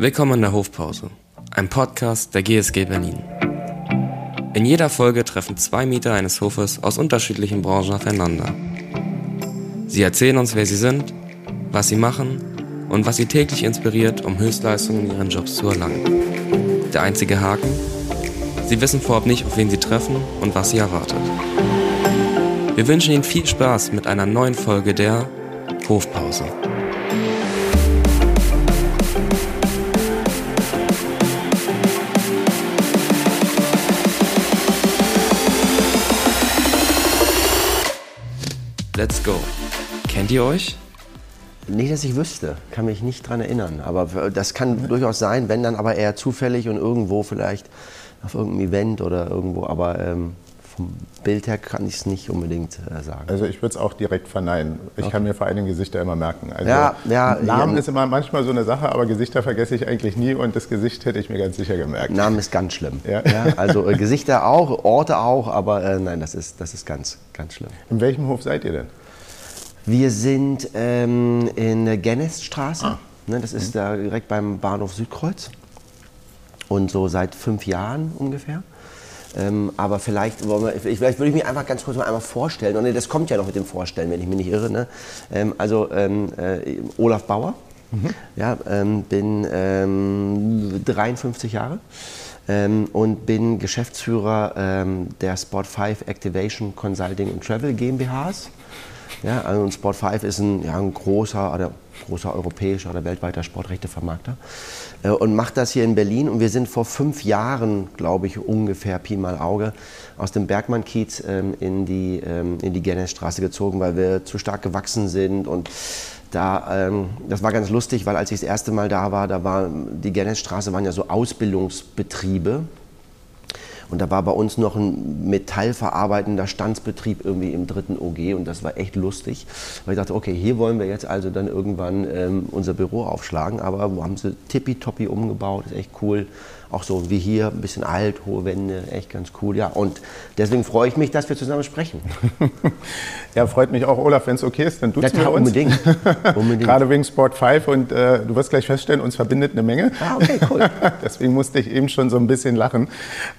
Willkommen in der Hofpause, ein Podcast der GSG Berlin. In jeder Folge treffen zwei Mieter eines Hofes aus unterschiedlichen Branchen aufeinander. Sie erzählen uns, wer sie sind, was sie machen und was sie täglich inspiriert, um Höchstleistungen in ihren Jobs zu erlangen. Der einzige Haken? Sie wissen vorab nicht, auf wen sie treffen und was sie erwartet. Wir wünschen Ihnen viel Spaß mit einer neuen Folge der Hofpause. Let's go. Kennt ihr euch? Nicht, dass ich wüsste, kann mich nicht dran erinnern. Aber das kann durchaus sein, wenn dann aber eher zufällig und irgendwo vielleicht auf irgendeinem Event oder irgendwo. Aber ähm, vom Bild her kann ich es nicht unbedingt äh, sagen. Also ich würde es auch direkt verneinen. Ich okay. kann mir vor allem Gesichter immer merken. Also ja, ja, Namen ja, ist immer manchmal so eine Sache, aber Gesichter vergesse ich eigentlich nie und das Gesicht hätte ich mir ganz sicher gemerkt. Namen ist ganz schlimm. Ja? also äh, Gesichter auch, Orte auch, aber äh, nein, das ist, das ist ganz, ganz schlimm. In welchem Hof seid ihr denn? Wir sind ähm, in der Gennesstraße. Ah. Ne, das ist mhm. da direkt beim Bahnhof Südkreuz. Und so seit fünf Jahren ungefähr. Ähm, aber vielleicht, wir, vielleicht würde ich mich einfach ganz kurz mal einmal vorstellen. Und das kommt ja noch mit dem Vorstellen, wenn ich mich nicht irre. Ne? Ähm, also ähm, äh, Olaf Bauer. Mhm. Ja, ähm, bin 53 ähm, Jahre ähm, und bin Geschäftsführer der Sport 5 Activation Consulting und Travel GmbHs. Ja, also Sport 5 ist ein, ja, ein großer, oder großer europäischer oder weltweiter Sportrechtevermarkter und macht das hier in Berlin. Und wir sind vor fünf Jahren, glaube ich, ungefähr Pi mal Auge, aus dem Bergmann-Kiez ähm, in die, ähm, die Gennesstraße gezogen, weil wir zu stark gewachsen sind und da, ähm, das war ganz lustig, weil als ich das erste Mal da war, da war die Gennesstraße waren ja so Ausbildungsbetriebe und da war bei uns noch ein metallverarbeitender Standsbetrieb irgendwie im dritten OG und das war echt lustig, weil ich dachte, okay, hier wollen wir jetzt also dann irgendwann ähm, unser Büro aufschlagen, aber haben sie tippitoppi umgebaut, ist echt cool auch so wie hier, ein bisschen alt, hohe Wände, echt ganz cool. Ja, und deswegen freue ich mich, dass wir zusammen sprechen. ja, freut mich auch, Olaf, wenn es okay ist, dann duzen ja, wir uns. Unbedingt. unbedingt. Gerade wegen Sport 5 und äh, du wirst gleich feststellen, uns verbindet eine Menge. Ah, okay, cool. deswegen musste ich eben schon so ein bisschen lachen.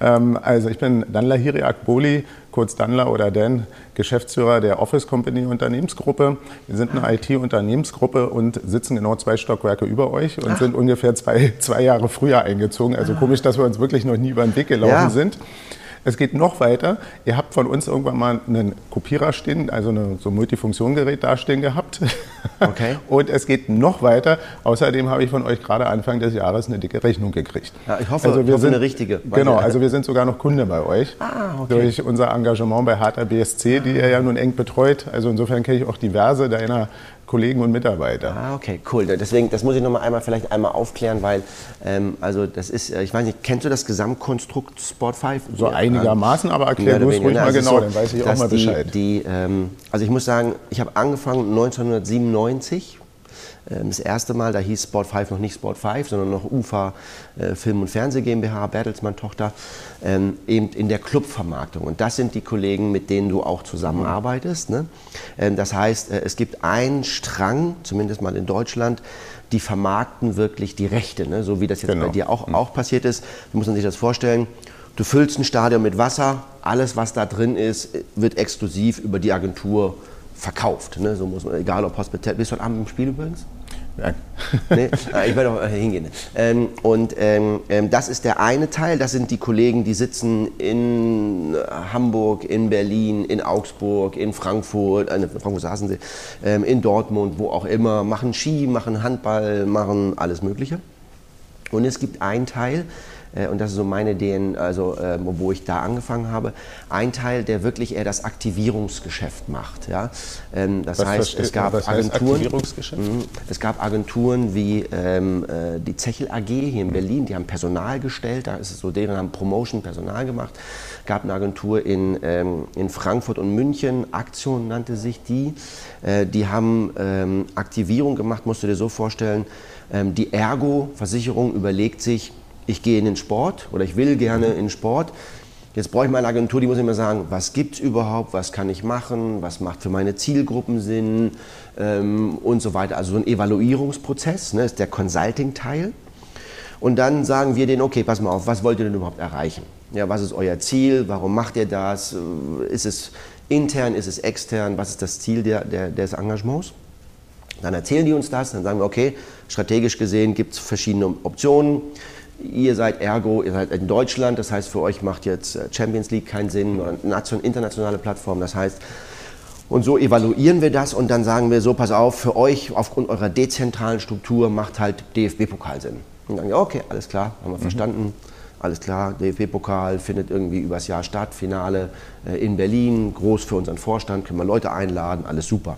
Ähm, also ich bin Danla Hiriak Boli, kurz Danla oder Dan, Geschäftsführer der Office Company Unternehmensgruppe. Wir sind eine IT-Unternehmensgruppe und sitzen genau zwei Stockwerke über euch und Ach. sind ungefähr zwei, zwei Jahre früher eingezogen. Also ah. komisch, dass wir uns wirklich noch nie über den Weg gelaufen ja. sind. Es geht noch weiter. Ihr habt von uns irgendwann mal einen Kopierer stehen, also eine, so ein Multifunktiongerät dastehen gehabt. Okay. Und es geht noch weiter. Außerdem habe ich von euch gerade Anfang des Jahres eine dicke Rechnung gekriegt. Ja, ich hoffe, also wir hoffe sind, eine richtige. Genau, also wir sind sogar noch Kunde bei euch. Ah, okay. Durch unser Engagement bei Harter BSC, die ihr ja nun eng betreut. Also insofern kenne ich auch diverse deiner Kollegen und Mitarbeiter. Ah, okay, cool. Deswegen, das muss ich noch mal einmal vielleicht einmal aufklären, weil ähm, also das ist, äh, ich weiß nicht, kennst du das Gesamtkonstrukt Sport 5? So ja, einigermaßen, aber erklär du es ruhig mal genau, so, dann weiß ich auch mal Bescheid. Die, die ähm, also ich muss sagen, ich habe angefangen 1997 ähm, das erste Mal, da hieß Sport 5 noch nicht Sport 5, sondern noch UFA äh, Film und Fernseh GmbH, Bertelsmann Tochter, ähm, eben in der Clubvermarktung. Und das sind die Kollegen, mit denen du auch zusammenarbeitest. Ne? Ähm, das heißt, äh, es gibt einen Strang, zumindest mal in Deutschland, die vermarkten wirklich die Rechte, ne? so wie das jetzt genau. bei dir auch, mhm. auch passiert ist. Du musst sich das vorstellen. Du füllst ein Stadion mit Wasser, alles, was da drin ist, wird exklusiv über die Agentur verkauft. Ne? So muss man, egal ob Hospital. Bist du heute Abend im Spiel übrigens? Nein. nee? Ah, ich werde auch hingehen. Ähm, und ähm, ähm, das ist der eine Teil. Das sind die Kollegen, die sitzen in Hamburg, in Berlin, in Augsburg, in Frankfurt, äh, Frankfurt saßen sie, ähm, in Dortmund, wo auch immer, machen Ski, machen Handball, machen alles Mögliche. Und es gibt einen Teil, äh, und das ist so meine Ideen, also äh, wo ich da angefangen habe, ein Teil, der wirklich eher das Aktivierungsgeschäft macht. Ja? Ähm, das was heißt, es gab Agenturen, mh, es gab Agenturen wie ähm, äh, die Zechel AG hier in mhm. Berlin, die haben Personal gestellt, da ist es so, deren haben Promotion Personal gemacht. Es gab eine Agentur in, ähm, in Frankfurt und München, Aktion nannte sich die. Äh, die haben ähm, Aktivierung gemacht, musst du dir so vorstellen. Ähm, die Ergo-Versicherung überlegt sich, ich gehe in den Sport oder ich will gerne in den Sport. Jetzt brauche ich mal eine Agentur, die muss immer sagen, was gibt es überhaupt, was kann ich machen, was macht für meine Zielgruppen Sinn ähm, und so weiter. Also so ein Evaluierungsprozess, ne, ist der Consulting-Teil. Und dann sagen wir denen, okay, pass mal auf, was wollt ihr denn überhaupt erreichen? Ja, was ist euer Ziel? Warum macht ihr das? Ist es intern, ist es extern? Was ist das Ziel der, der, des Engagements? Dann erzählen die uns das, dann sagen wir, okay, strategisch gesehen gibt es verschiedene Optionen. Ihr seid ergo, ihr seid in Deutschland, das heißt für euch macht jetzt äh, Champions League keinen Sinn oder internationale Plattform, das heißt, und so evaluieren wir das und dann sagen wir so, pass auf, für euch aufgrund eurer dezentralen Struktur macht halt DFB-Pokal Sinn. Und dann sagen wir, okay, alles klar, haben wir mhm. verstanden, alles klar, DFB-Pokal findet irgendwie übers Jahr statt, Finale äh, in Berlin, groß für unseren Vorstand, können wir Leute einladen, alles super.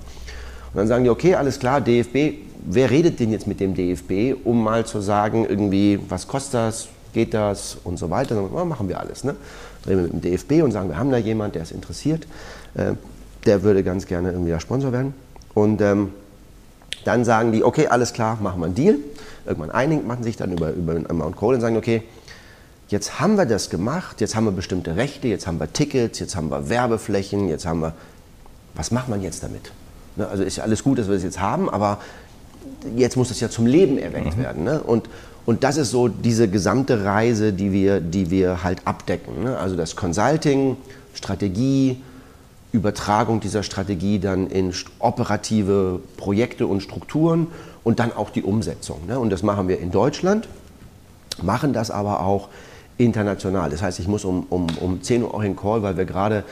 Und dann sagen die, okay, alles klar, DFB, wer redet denn jetzt mit dem DFB, um mal zu sagen, irgendwie, was kostet das, geht das und so weiter. Dann machen wir alles. Ne? Drehen wir mit dem DFB und sagen, wir haben da jemanden, der ist interessiert, äh, der würde ganz gerne irgendwie der Sponsor werden. Und ähm, dann sagen die, okay, alles klar, machen wir einen Deal. Irgendwann einigen, machen sich dann über, über Mount Cole und sagen, okay, jetzt haben wir das gemacht, jetzt haben wir bestimmte Rechte, jetzt haben wir Tickets, jetzt haben wir Werbeflächen, jetzt haben wir, was macht man jetzt damit? Ne, also ist ja alles gut, dass wir das jetzt haben, aber jetzt muss das ja zum Leben erweckt mhm. werden. Ne? Und, und das ist so diese gesamte Reise, die wir, die wir halt abdecken. Ne? Also das Consulting, Strategie, Übertragung dieser Strategie dann in operative Projekte und Strukturen und dann auch die Umsetzung. Ne? Und das machen wir in Deutschland, machen das aber auch international. Das heißt, ich muss um, um, um 10 Uhr auch in Call, weil wir gerade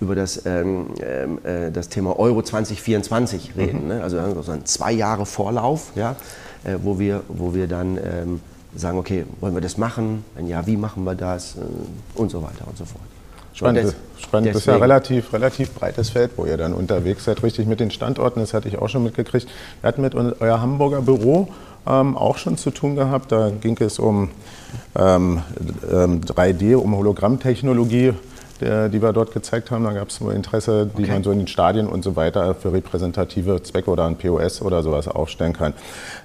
über das, ähm, ähm, äh, das Thema Euro 2024 reden. Mhm. Ne? Also so ein zwei Jahre Vorlauf, ja, äh, wo, wir, wo wir dann ähm, sagen, okay, wollen wir das machen? Wenn ja, wie machen wir das? Äh, und so weiter und so fort. Spannend, das, spannend. das ist ja relativ, relativ breites Feld, wo ihr dann unterwegs seid, richtig mit den Standorten, das hatte ich auch schon mitgekriegt. Wir hatten mit euer Hamburger Büro ähm, auch schon zu tun gehabt. Da ging es um ähm, 3D, ähm, um Hologrammtechnologie der, die wir dort gezeigt haben. Da gab es nur Interesse, die okay. man so in den Stadien und so weiter für repräsentative Zwecke oder ein POS oder sowas aufstellen kann.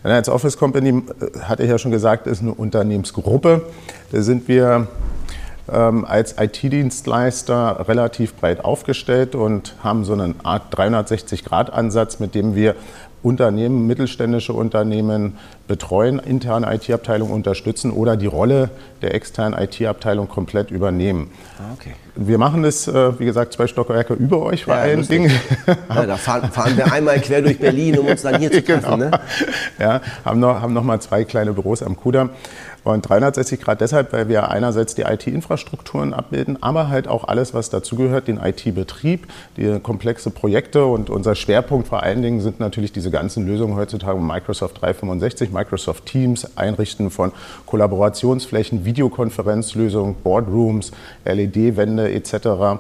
Dann als Office Company, äh, hatte ich ja schon gesagt, ist eine Unternehmensgruppe. Da sind wir ähm, als IT-Dienstleister relativ breit aufgestellt und haben so eine Art 360-Grad-Ansatz, mit dem wir Unternehmen, mittelständische Unternehmen betreuen, interne IT-Abteilung unterstützen oder die Rolle der externen IT-Abteilung komplett übernehmen. Ah, okay. Wir machen das, äh, wie gesagt, zwei Stockwerke über euch vor ja, allen Dingen. Ja, da fahren, fahren, wir einmal quer durch Berlin, um uns dann hier zu treffen. Genau. Ne? Ja, haben noch, haben noch mal zwei kleine Büros am Kudamm. Und 360 Grad deshalb, weil wir einerseits die IT-Infrastrukturen abbilden, aber halt auch alles, was dazugehört, den IT-Betrieb, die komplexe Projekte und unser Schwerpunkt vor allen Dingen sind natürlich diese ganzen Lösungen heutzutage Microsoft 365, Microsoft Teams, Einrichten von Kollaborationsflächen, Videokonferenzlösungen, Boardrooms, LED-Wände etc. Okay.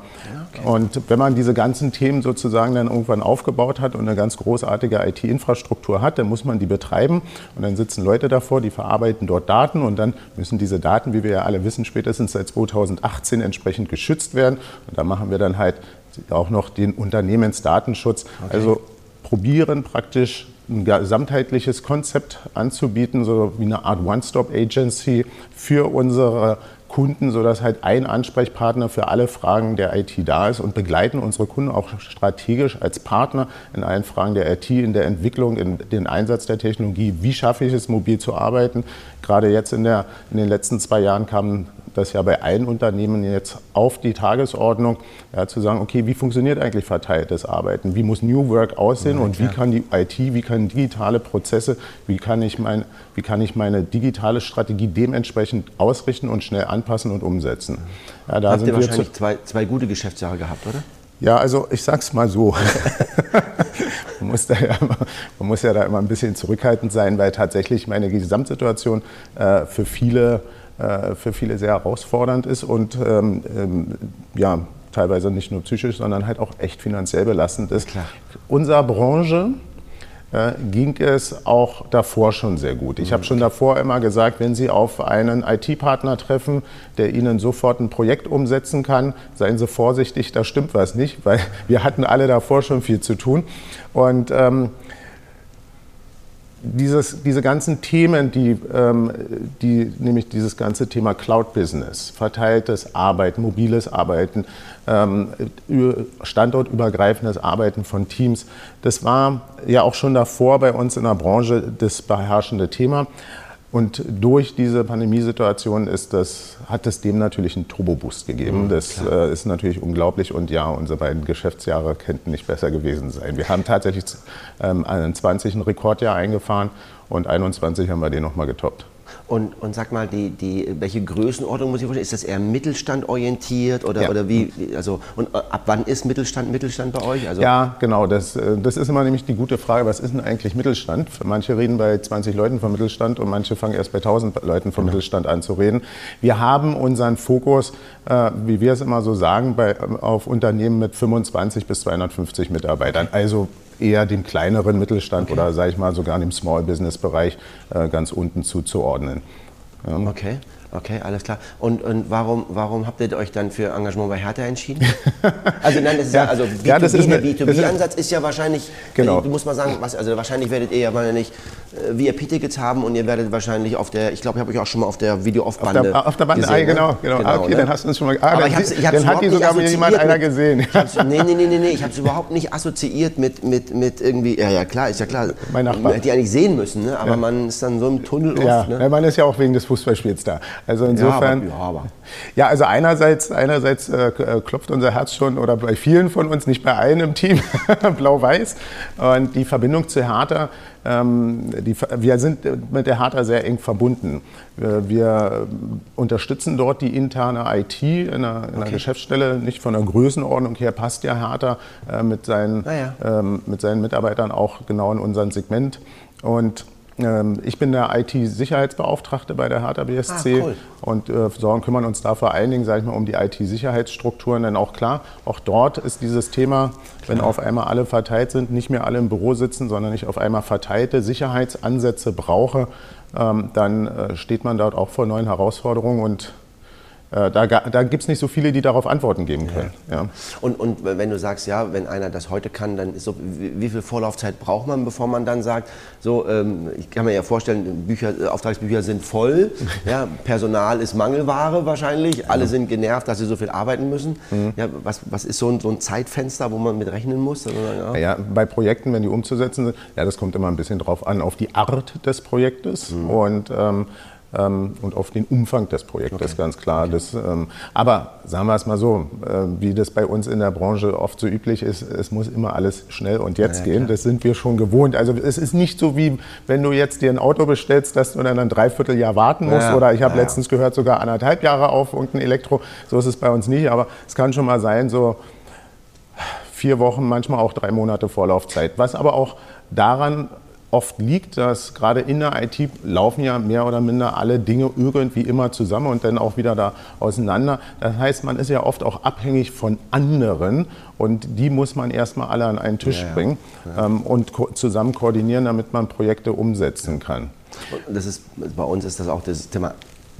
Und wenn man diese ganzen Themen sozusagen dann irgendwann aufgebaut hat und eine ganz großartige IT-Infrastruktur hat, dann muss man die betreiben und dann sitzen Leute davor, die verarbeiten dort Daten und dann müssen diese Daten, wie wir ja alle wissen, spätestens seit 2018 entsprechend geschützt werden. Und da machen wir dann halt auch noch den Unternehmensdatenschutz. Okay. Also probieren praktisch ein gesamtheitliches Konzept anzubieten, so wie eine Art One-Stop-Agency für unsere Kunden, sodass halt ein Ansprechpartner für alle Fragen der IT da ist und begleiten unsere Kunden auch strategisch als Partner in allen Fragen der IT, in der Entwicklung, in den Einsatz der Technologie. Wie schaffe ich es, mobil zu arbeiten? Gerade jetzt in, der, in den letzten zwei Jahren kamen das ja bei allen Unternehmen jetzt auf die Tagesordnung, ja, zu sagen, okay, wie funktioniert eigentlich verteiltes Arbeiten? Wie muss New Work aussehen ja, und wie kann die IT, wie können digitale Prozesse, wie kann, ich mein, wie kann ich meine digitale Strategie dementsprechend ausrichten und schnell anpassen und umsetzen? Ja, da Habt ihr wahrscheinlich zwei, zwei gute Geschäftsjahre gehabt, oder? Ja, also ich sag's mal so. man, muss da ja immer, man muss ja da immer ein bisschen zurückhaltend sein, weil tatsächlich meine Gesamtsituation äh, für viele für viele sehr herausfordernd ist und ähm, ähm, ja, teilweise nicht nur psychisch, sondern halt auch echt finanziell belastend ist. Klar. Unserer Branche äh, ging es auch davor schon sehr gut. Ich habe schon davor immer gesagt, wenn Sie auf einen IT-Partner treffen, der Ihnen sofort ein Projekt umsetzen kann, seien Sie vorsichtig, da stimmt was nicht, weil wir hatten alle davor schon viel zu tun. Und ähm, dieses, diese ganzen Themen, die, ähm, die, nämlich dieses ganze Thema Cloud-Business, verteiltes Arbeiten, mobiles Arbeiten, ähm, standortübergreifendes Arbeiten von Teams, das war ja auch schon davor bei uns in der Branche das beherrschende Thema. Und durch diese Pandemiesituation ist das, hat es dem natürlich einen Turbo-Boost gegeben. Mhm, das äh, ist natürlich unglaublich und ja, unsere beiden Geschäftsjahre könnten nicht besser gewesen sein. Wir haben tatsächlich ähm, 20 ein Rekordjahr eingefahren und 21 haben wir den nochmal getoppt. Und, und sag mal, die, die, welche Größenordnung muss ich vorstellen? Ist das eher Mittelstand orientiert oder, ja. oder wie? Also, und äh, ab wann ist Mittelstand Mittelstand bei euch? Also ja, genau. Das, äh, das ist immer nämlich die gute Frage, was ist denn eigentlich Mittelstand? Manche reden bei 20 Leuten vom Mittelstand und manche fangen erst bei 1000 Leuten vom genau. Mittelstand an zu reden. Wir haben unseren Fokus, äh, wie wir es immer so sagen, bei, auf Unternehmen mit 25 bis 250 Mitarbeitern. Also eher dem kleineren Mittelstand okay. oder sage ich mal sogar dem Small Business Bereich äh, ganz unten zuzuordnen. Ja. Okay. Okay, alles klar. Und, und warum, warum habt ihr euch dann für Engagement bei Hertha entschieden? also nein, das ist ja, also B2B, ja, das ist der B2B-Ansatz ist ja wahrscheinlich, genau. du musst mal sagen, was, also wahrscheinlich werdet ihr ja mal nicht äh, wie ihr P-Tickets haben und ihr werdet wahrscheinlich auf der, ich glaube, ich habe euch auch schon mal auf der Video-Off-Bande Auf auf der Bande, gesehen, ah, genau, genau. genau okay, ne? dann hast du uns schon mal, ah, Aber ich hab's, ich hab's dann hat die sogar mal jemand einer gesehen. Nee, nee, nee, nee, nee, ich habe es überhaupt nicht assoziiert mit, mit, mit irgendwie, ja, ja, klar, ist ja klar. Mein Nachbar. Man hätte die eigentlich sehen müssen, ne? aber ja. man ist dann so im Tunnel ja. oft. Ne? Ja, man ist ja auch wegen des Fußballspiels da. Also insofern ja, aber, ja, also einerseits, einerseits äh, äh, klopft unser Herz schon, oder bei vielen von uns, nicht bei allen im Team, blau-weiß. Und die Verbindung zu Hertha, ähm, die, wir sind mit der Hertha sehr eng verbunden. Wir, wir unterstützen dort die interne IT in einer, in einer okay. Geschäftsstelle, nicht von der Größenordnung her passt ja Hertha äh, mit, seinen, ah ja. ähm, mit seinen Mitarbeitern auch genau in unserem Segment. Und ich bin der IT-Sicherheitsbeauftragte bei der Hertha BSC ah, cool. und äh, sorgen, kümmern uns da vor allen Dingen, sage ich mal, um die IT-Sicherheitsstrukturen. Denn auch klar, auch dort ist dieses Thema, klar. wenn auf einmal alle verteilt sind, nicht mehr alle im Büro sitzen, sondern ich auf einmal verteilte Sicherheitsansätze brauche, ähm, dann äh, steht man dort auch vor neuen Herausforderungen und da, da gibt es nicht so viele, die darauf Antworten geben können. Ja. ja. Und, und wenn du sagst, ja, wenn einer das heute kann, dann ist so, wie, viel Vorlaufzeit braucht man, bevor man dann sagt, so, ähm, ich kann mir ja vorstellen, Bücher, äh, Auftragsbücher sind voll, ja, Personal ist Mangelware wahrscheinlich, alle sind genervt, dass sie so viel arbeiten müssen. Mhm. Ja, was, was ist so ein, so ein Zeitfenster, wo man mit rechnen muss? Also, ja. ja. bei Projekten, wenn die umzusetzen sind, ja, das kommt immer ein bisschen drauf an, auf die Art des Projektes. Mhm. Und ähm, und auf den Umfang des Projektes, okay. ganz klar. Okay. Das, ähm, aber sagen wir es mal so, äh, wie das bei uns in der Branche oft so üblich ist, es muss immer alles schnell und jetzt ja, gehen. Klar. Das sind wir schon gewohnt. Also es ist nicht so wie, wenn du jetzt dir ein Auto bestellst, dass du dann ein Dreivierteljahr warten musst. Ja, oder ich habe ja, letztens gehört, sogar anderthalb Jahre auf irgendein Elektro. So ist es bei uns nicht. Aber es kann schon mal sein, so vier Wochen, manchmal auch drei Monate Vorlaufzeit. Was aber auch daran oft liegt, dass gerade in der IT laufen ja mehr oder minder alle Dinge irgendwie immer zusammen und dann auch wieder da auseinander. Das heißt, man ist ja oft auch abhängig von anderen und die muss man erstmal alle an einen Tisch ja, bringen ja. Ähm, und ko zusammen koordinieren, damit man Projekte umsetzen kann. das ist, bei uns ist das auch das Thema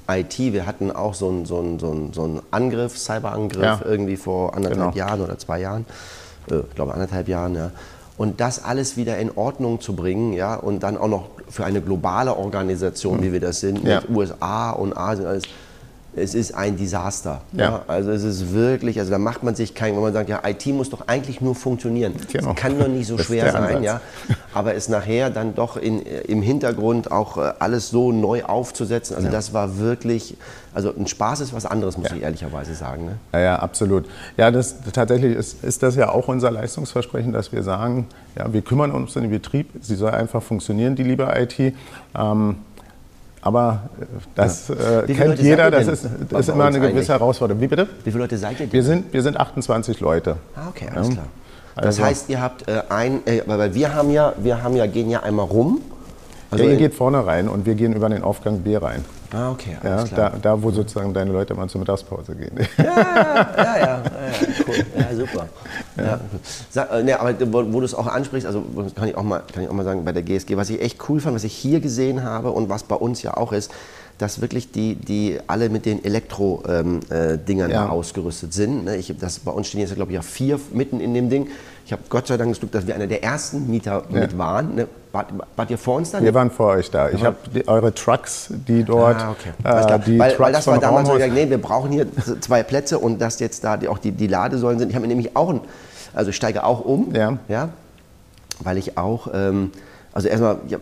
IT. Wir hatten auch so einen, so einen, so einen, so einen Angriff, Cyberangriff irgendwie vor anderthalb genau. Jahren oder zwei Jahren. Äh, ich glaube anderthalb Jahren, ja und das alles wieder in Ordnung zu bringen, ja, und dann auch noch für eine globale Organisation, wie wir das sind, ja. mit USA und Asien, alles, es ist ein Desaster. Ja. ja. Also es ist wirklich, also da macht man sich kein, wenn man sagt, ja, IT muss doch eigentlich nur funktionieren. Genau. kann doch nicht so schwer sein, Ansatz. ja. Aber es nachher dann doch in, im Hintergrund auch äh, alles so neu aufzusetzen, also ja. das war wirklich, also ein Spaß ist was anderes, muss ja. ich ehrlicherweise sagen. Ne? Ja, ja, absolut. Ja, das, tatsächlich ist, ist das ja auch unser Leistungsversprechen, dass wir sagen, ja, wir kümmern uns um den Betrieb, sie soll einfach funktionieren, die liebe IT. Ähm, aber äh, das ja. äh, kennt jeder, das ist, ist immer eine gewisse eigentlich? Herausforderung. Wie bitte? Wie viele Leute seid ihr denn? Wir sind, wir sind 28 Leute. Ah, okay, alles ja. klar. Das also, heißt, ihr habt äh, ein, äh, weil wir haben ja, wir haben ja, gehen ja einmal rum. Also ja, ihr geht vorne rein und wir gehen über den Aufgang B rein. Ah, okay, alles ja, klar. Da, da, wo sozusagen deine Leute mal zur Mittagspause gehen. Ja, ja, ja, ja, cool. Ja, super. Ja. Sag, äh, ne, aber wo, wo du es auch ansprichst, also kann ich, auch mal, kann ich auch mal sagen, bei der GSG, was ich echt cool fand, was ich hier gesehen habe und was bei uns ja auch ist, dass wirklich die, die alle mit den Elektro-Dingern ähm, äh, ja. ausgerüstet sind. Ne? Ich, das, bei uns stehen jetzt, glaube ich, ja vier mitten in dem Ding. Ich habe Gott sei Dank das Glück, dass wir einer der ersten Mieter ja. mit waren. Ne? Wart, wart, ihr vor uns da? Wir waren vor euch da. Ich habe eure Trucks, die dort. Ah, okay. Äh, die weil, Trucks weil das war damals so gesagt, nee, wir brauchen hier zwei Plätze und dass jetzt da die, auch die, die Ladesäulen sind. Ich habe mir nämlich auch ein, also ich steige auch um, ja. ja weil ich auch ähm, Also erstmal ja,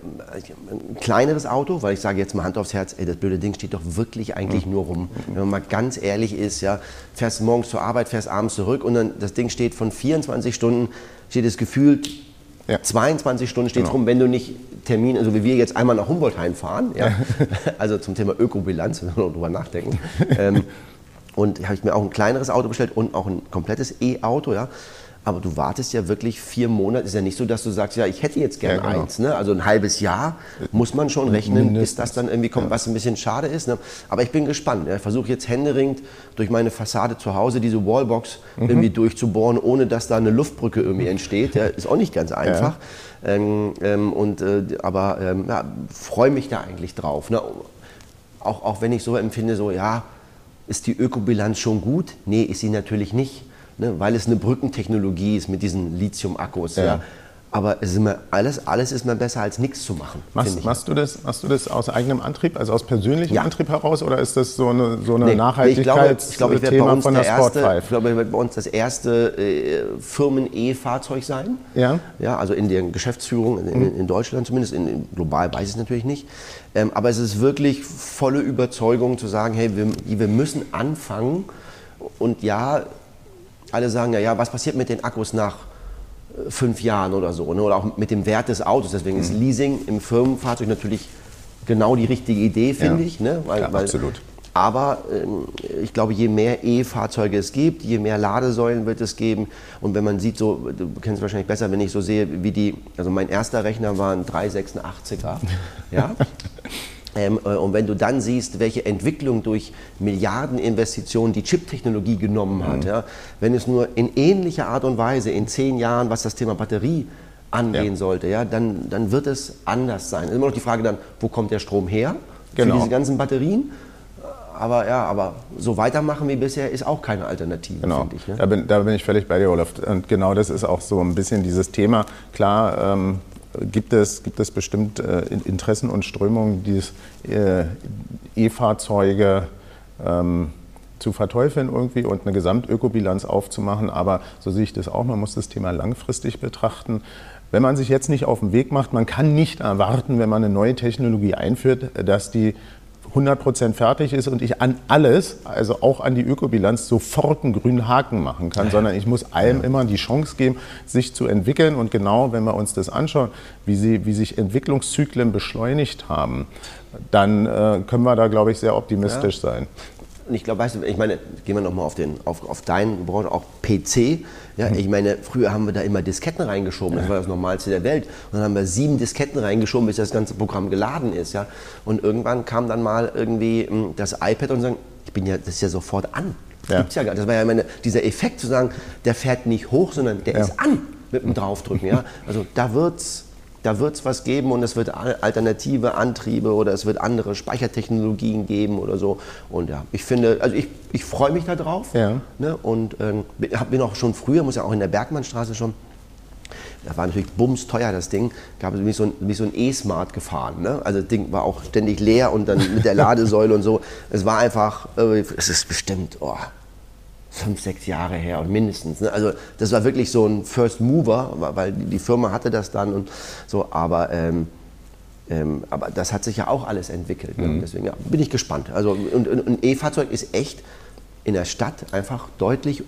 ein kleineres Auto, weil ich sage jetzt mal Hand aufs Herz, ey, das blöde Ding steht doch wirklich eigentlich nur rum. Wenn man mal ganz ehrlich ist, ja, fährst morgens zur Arbeit, fährst abends zurück und dann das Ding steht von 24 Stunden, steht es gefühlt Ja. 22 Stunden steht Genau. rum, wenn du nicht Termin, also wie wir jetzt einmal nach Humboldt fahren, ja, also zum Thema Ökobilanz, wenn wir noch drüber nachdenken. ähm, und habe ich mir auch ein kleineres Auto bestellt und auch ein komplettes E-Auto, ja. Aber du wartest ja wirklich vier Monate. Ist ja nicht so, dass du sagst, ja, ich hätte jetzt gern Ja, genau. eins. Ne? Also ein halbes Jahr muss man schon rechnen, bis das dann irgendwie kommt, was ein bisschen schade ist. Ne? Aber ich bin gespannt. Ja. Ich versuche jetzt händeringend durch meine Fassade zu Hause diese Wallbox Mhm. irgendwie durchzubohren, ohne dass da eine Luftbrücke irgendwie entsteht. Ja. Ist auch nicht ganz einfach. Ähm, ähm, und, äh, aber ähm, ja, freue mich da eigentlich drauf. Ne? Auch, auch wenn ich so empfinde, so ja, ist die Ökobilanz schon gut? Nee, ist sie natürlich nicht, ne? weil es eine Brückentechnologie ist mit diesen Lithium-Akkus. Ja. Ja. Aber immer, alles, alles ist mal besser als nichts zu machen. Machst, ich. machst, du das, machst du das aus eigenem Antrieb, also aus persönlichem Ja. Antrieb heraus, oder ist das so eine, so eine Nee, ich glaube, ich glaube, ich werde bei Nachhaltigkeitsthema uns von der der erste, 5? ich glaube, ich werde bei uns das erste äh, Firmen-E-Fahrzeug sein. Ja. Ja, also in der Geschäftsführung in, in Deutschland zumindest, in, in global weiß ich es natürlich nicht. Ähm, aber es ist wirklich volle Überzeugung zu sagen, hey, wir, wir müssen anfangen. Und ja, alle sagen ja, ja, was passiert mit den Akkus nach äh, fünf Jahren oder so? Ne? Oder auch mit dem Wert des Autos. Deswegen ist Leasing im Firmenfahrzeug natürlich genau die richtige Idee, finde Ja. ich. Ne? Weil, Ja, weil, absolut. Aber ähm, ich glaube, je mehr E-Fahrzeuge es gibt, je mehr Ladesäulen wird es geben. Und wenn man sieht, so, du kennst es wahrscheinlich besser, wenn ich so sehe, wie die, also mein erster Rechner war ein 386er. ja? Ähm, äh, und wenn du dann siehst, welche Entwicklung durch Milliardeninvestitionen die Chip-Technologie genommen hat, ja? wenn es nur in ähnlicher Art und Weise in zehn Jahren, was das Thema Batterie angehen Ja. sollte, ja, dann, dann wird es anders sein. Immer noch die Frage dann, wo kommt der Strom her Genau. für diese ganzen Batterien? Aber ja, aber so weitermachen wie bisher ist auch keine Alternative, Genau, finde ich. Ne? da, bin, da bin ich völlig bei dir, Olaf. Und genau das ist auch so ein bisschen dieses Thema. Klar ähm, gibt, es, gibt es bestimmt äh, In- Interessen und Strömungen, dieses äh, E-Fahrzeuge ähm, zu verteufeln irgendwie und eine Gesamtökobilanz aufzumachen. Aber so sehe ich das auch, man muss das Thema langfristig betrachten. Wenn man sich jetzt nicht auf den Weg macht, man kann nicht erwarten, wenn man eine neue Technologie einführt, dass die 100% fertig ist und ich an alles, also auch an die Ökobilanz, sofort einen grünen Haken machen kann, sondern ich muss allem immer die Chance geben, sich zu entwickeln. Und genau, wenn wir uns das anschauen, wie, sie, wie sich Entwicklungszyklen beschleunigt haben, dann äh, können wir da, glaube ich, sehr optimistisch sein. Und ich glaube, weißt du, ich meine, gehen wir nochmal auf, den, auf, auf deinen Branche, auch PC. Ja, ich meine, früher haben wir da immer Disketten reingeschoben, das war das Normalste der Welt. Und dann haben wir sieben Disketten reingeschoben, bis das ganze Programm geladen ist. Ja. Und irgendwann kam dann mal irgendwie ähm, das iPad und sagen, ich bin ja, das ist ja sofort an. Das Ja. gibt's ja gar nicht. Das war ja meine, dieser Effekt zu sagen, der fährt nicht hoch, sondern der Ja. ist an mit dem Draufdrücken. Ja. Also da wird's da wird es was geben und es wird al- alternative Antriebe oder es wird andere Speichertechnologien geben oder so. Und ja, ich finde, also ich, ich freue mich darauf. Ja. Ne? Und ähm, bin- bin auch schon früher, muss ja auch in der Bergmannstraße schon, da war natürlich bums teuer das Ding, gab es mich so ein, bin ich so ein E-Smart gefahren. Ne? Also das Ding war auch ständig leer und dann mit der Ladesäule und so. Es war einfach, äh, es ist bestimmt, oh, fünf, sechs Jahre her und mindestens. Ne? Also das war wirklich so ein First Mover, weil die Firma hatte das dann und so, aber, ähm, ähm, aber das hat sich ja auch alles entwickelt. Ne? Deswegen ja, bin ich gespannt. Also und, und E-Fahrzeug ist echt in der Stadt einfach deutlich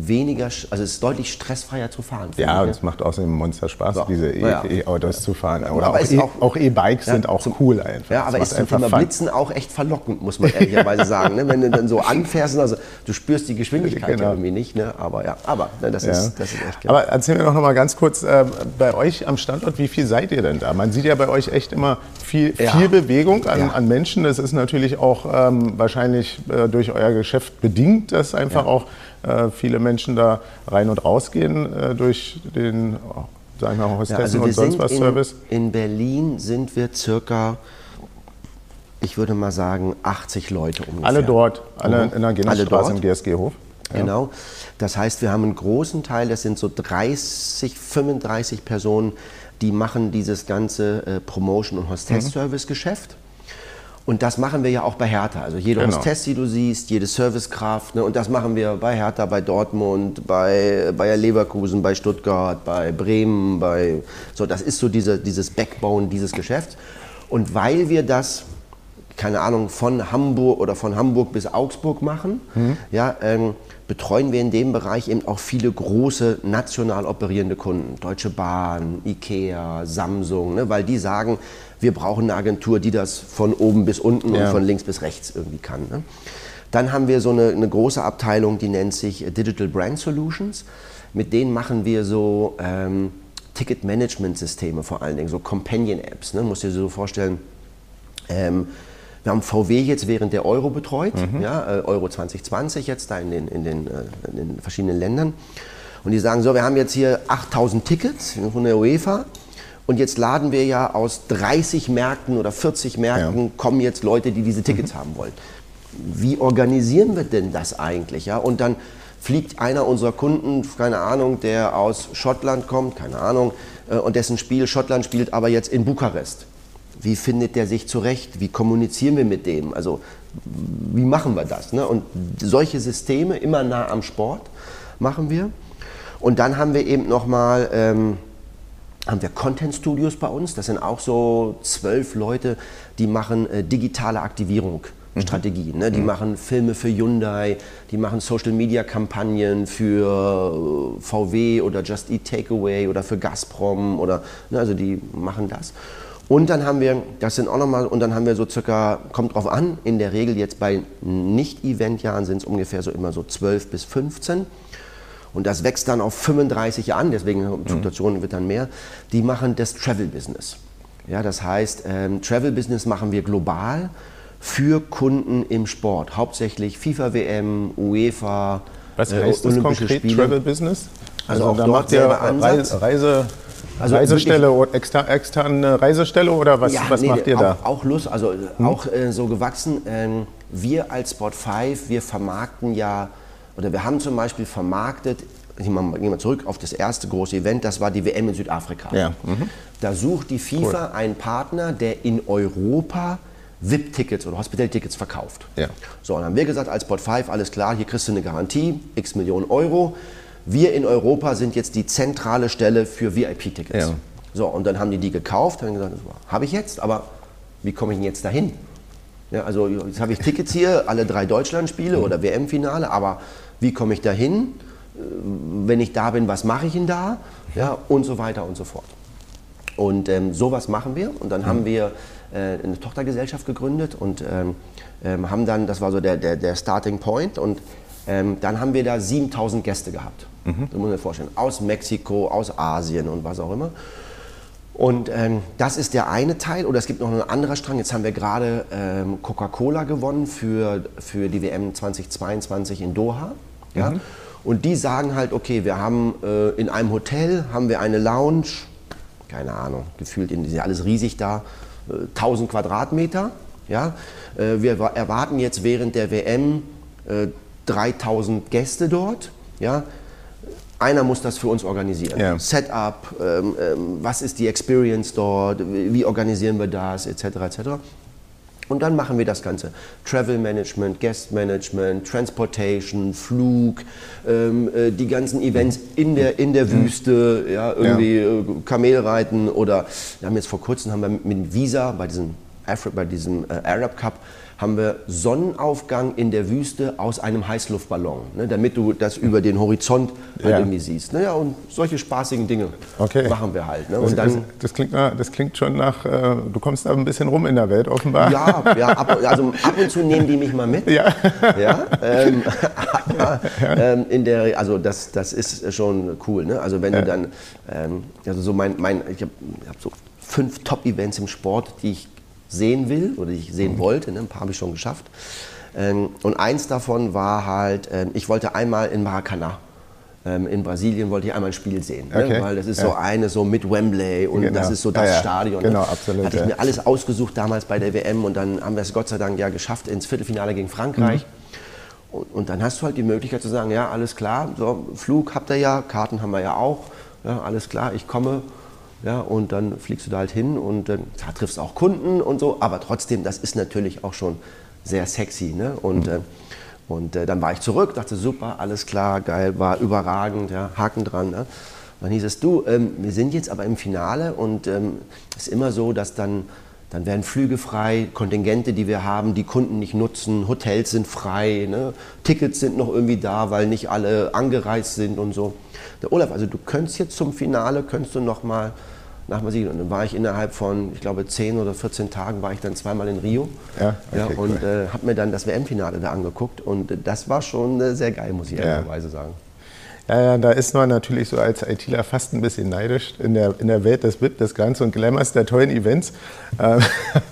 weniger, also es ist deutlich stressfreier zu fahren. Ja, und ne? es macht außerdem Monster Spaß, Ja. diese E- Ja. E-Autos zu fahren. Oder aber auch E- E-Bikes Ja, sind auch zum- cool einfach. Ja, Es aber macht ist zum Thema Fun. Blitzen auch echt verlockend, muss man ehrlicherweise sagen. Ne? Wenn du dann so anfährst, also du spürst die Geschwindigkeit Genau. ja irgendwie nicht. Ne? Aber ja, aber ne, das, ist, das ist echt geil. Aber erzähl mir doch noch mal ganz kurz, äh, bei euch am Standort, wie viel seid ihr denn da? Man sieht ja bei euch echt immer viel, viel Bewegung an, an Menschen. Das ist natürlich auch ähm, wahrscheinlich äh, durch euer Geschäft bedingt, dass einfach auch äh, viele Menschen da rein und rausgehen äh, durch den, sagen wir mal, Ja, also und sonst was in, Service. in Berlin sind wir circa, ich würde mal sagen, 80 Leute ungefähr. Alle dort, alle Mhm. in der dort. im GSG-Hof. Ja. Genau. Das heißt, wir haben einen großen Teil, das sind so 30, 35 Personen, die machen dieses ganze äh, Promotion- und Hostess-Service-Geschäft. Und das machen wir ja auch bei Hertha. Also jede Genau. Hostess, die du siehst, jede Servicekraft. Ne? Und das machen wir bei Hertha, bei Dortmund, bei Bayer Leverkusen, bei Stuttgart, bei Bremen. Bei, so, das ist so diese, dieses Backbone dieses Geschäfts. Und weil wir das keine Ahnung, von Hamburg oder von Hamburg bis Augsburg machen, ja, ähm, betreuen wir in dem Bereich eben auch viele große national operierende Kunden. Deutsche Bahn, Ikea, Samsung, ne, weil die sagen, wir brauchen eine Agentur, die das von oben bis unten Ja. und von links bis rechts irgendwie kann. Ne. Dann haben wir so eine, eine große Abteilung, die nennt sich äh, Digital Brand Solutions. Mit denen machen wir so ähm, Ticket-Management-Systeme vor allen Dingen, so Companion-Apps. Ne? Musst dir so vorstellen, ähm, wir haben VW jetzt während der Euro betreut, ja, äh, Euro 2020 jetzt da in den, in, den, äh, in den verschiedenen Ländern. Und die sagen so, wir haben jetzt hier 8000 Tickets von der UEFA und jetzt laden wir ja aus 30 Märkten oder 40 Märkten kommen jetzt Leute, die diese Tickets haben wollen. Wie organisieren wir denn das eigentlich? Ja? Und dann fliegt einer unserer Kunden, keine Ahnung, der aus Schottland kommt, keine Ahnung, äh, und dessen Spiel, Schottland spielt aber jetzt in Bukarest. Wie findet der sich zurecht? Wie kommunizieren wir mit dem? Also wie machen wir das? Ne? Und solche Systeme immer nah am Sport machen wir. Und dann haben wir eben nochmal ähm, haben wir Content Studios bei uns. Das sind auch so zwölf Leute, die machen äh, digitale Aktivierung. Strategien. Ne? Die machen Filme für Hyundai, die machen Social Media Kampagnen für äh, VW oder Just Eat Takeaway oder für Gazprom oder ne? also die machen das. Und dann haben wir, das sind auch nochmal, und dann haben wir so circa, kommt drauf an, in der Regel jetzt bei Nicht-Event-Jahren sind es ungefähr so immer so 12 bis 15. Und das wächst dann auf 35 Jahre an, deswegen Fluktuationen wird dann mehr. Die machen das Travel-Business. Ja, das heißt, ähm, Travel-Business machen wir global für Kunden im Sport. Hauptsächlich FIFA-WM, UEFA, Was äh, heißt das Olympische konkret, Spiele. Travel Business? Also auch da macht ihr Ansatz. Reise, Also Reisestelle, oder exter, externe Reisestelle oder was, was nee, macht ihr auch, da? Hm? Auch Lust, also auch äh, so gewachsen. Ähm, wir als Sport 5, wir vermarkten ja, oder wir haben zum Beispiel vermarktet, gehen wir zurück auf das erste große Event, das war die WM in Südafrika. Ja, mhm. Da sucht die FIFA einen Partner, der in Europa VIP-Tickets oder Hospital-Tickets verkauft. Ja. So, und dann haben wir gesagt, als Sport 5, alles klar, hier kriegst du eine Garantie, x Millionen Euro. Wir in Europa sind jetzt die zentrale Stelle für VIP-Tickets. Ja. So, und dann haben die die gekauft, haben gesagt, habe ich jetzt, aber wie komme ich denn jetzt dahin? Ja, also jetzt habe ich Tickets hier, alle drei Deutschlandspiele oder WM-Finale, aber wie komme ich dahin? Äh, Wenn ich da bin, was mache ich denn da? Ja, und so weiter und so fort. Und ähm, sowas machen wir. Und dann haben wir äh, eine Tochtergesellschaft gegründet und ähm, ähm, haben dann, das war so der, der, der Starting Point, und ähm, dann haben wir da 7000 Gäste gehabt. Das muss man sich vorstellen. Aus Mexiko, aus Asien und was auch immer. Und ähm, das ist der eine Teil. Oder es gibt noch einen anderen Strang. Jetzt haben wir gerade ähm, Coca-Cola gewonnen für, für die WM 2022 in Doha. Ja? Und die sagen halt, okay, wir haben äh, in einem Hotel haben wir eine Lounge, keine Ahnung, gefühlt in, ist ja alles riesig da, äh, 1000 Quadratmeter. Ja? Äh, wir wa- erwarten jetzt während der WM äh, 3000 Gäste dort. Ja? Einer muss das für uns organisieren. Ja. Setup, ähm, ähm, was ist die Experience dort, wie wie organisieren wir das, etc. etc. Und dann machen wir das Ganze. Travel Management, Guest Management, Transportation, Flug, ähm, äh, die ganzen Events in der, in der Wüste, ja, irgendwie äh, Kamelreiten oder wir haben jetzt vor kurzem haben wir mit Visa bei diesem, Afri bei diesem äh, Arab Cup haben wir Sonnenaufgang in der Wüste aus einem Heißluftballon, ne, damit du das über den Horizont halt Ja. irgendwie siehst. Naja, und solche spaßigen Dinge Okay. machen wir halt. Ne? Das, Und das, dann, das, klingt nach, das klingt schon nach, äh, du kommst da ein bisschen rum in der Welt offenbar. Ja, ja ab, also ab und zu nehmen die mich mal mit. Ja. Ja, ähm, aber, ähm, in der, also das, das ist schon cool. Ne? Also wenn du dann, ähm, also so mein, mein ich habe hab so fünf Top-Events im Sport, die ich sehen will oder die ich sehen wollte. Ne? Ein paar habe ich schon geschafft. Ähm, und eins davon war halt, ähm, ich wollte einmal in Maracanã. Ähm, in Brasilien wollte ich einmal ein Spiel sehen, Okay. ne? weil das ist Ja. so eine so mit Wembley und Genau. das ist so Ja, das ja. Stadion. Genau, ne? absolut, Hatte ich ja. mir alles ausgesucht damals bei der WM und dann haben wir es Gott sei Dank ja geschafft ins Viertelfinale gegen Frankreich. Mhm. Und, und dann hast du halt die Möglichkeit zu sagen, ja, alles klar, so, Flug habt ihr ja, Karten haben wir ja auch, ja, alles klar, ich komme Ja, und dann fliegst du da halt hin und äh, da triffst auch Kunden und so, aber trotzdem, das ist natürlich auch schon sehr sexy. Ne? Und, mhm. äh, und äh, dann war ich zurück, dachte super, alles klar, geil, war überragend, ja, Haken dran. Ne? Dann hieß es, du, ähm, wir sind jetzt aber im Finale und es ähm, ist immer so, dass dann, dann werden Flüge frei, Kontingente, die wir haben, die Kunden nicht nutzen, Hotels sind frei, ne? Tickets sind noch irgendwie da, weil nicht alle angereist sind und so. Der Olaf, also du könntest jetzt zum Finale, könntest du noch mal nach Brasilien. Und dann war ich innerhalb von, ich glaube, 10 oder 14 Tagen war ich dann zweimal in Rio. Ja, okay, ja, und cool. äh, habe mir dann das WM-Finale da angeguckt. Und das war schon äh, sehr geil, muss ich ja. ehrlicherweise sagen. Ja, ja, da ist man natürlich so als ITler fast ein bisschen neidisch in der, in der Welt des VIP, des Glanz und Glamours, der tollen Events. Ähm,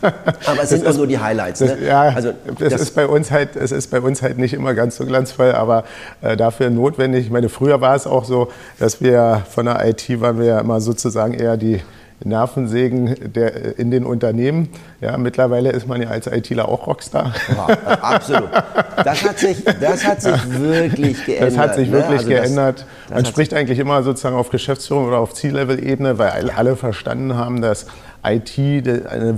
Aber es sind nur so die Highlights. Ne? ja, also, das, das, ist bei uns halt, es ist bei uns halt nicht immer ganz so glanzvoll, aber äh, dafür notwendig. Ich meine, früher war es auch so, dass wir von der IT waren wir ja immer sozusagen eher die Nervensägen der, in den Unternehmen. Ja, mittlerweile ist man ja als ITler auch Rockstar. Ja, absolut. Das hat, sich, das hat sich wirklich geändert. Das hat sich ne? wirklich ne? also geändert. Das, das man spricht eigentlich immer sozusagen auf Geschäftsführung oder auf Ziellevel-Ebene, weil alle verstanden haben, dass IT der,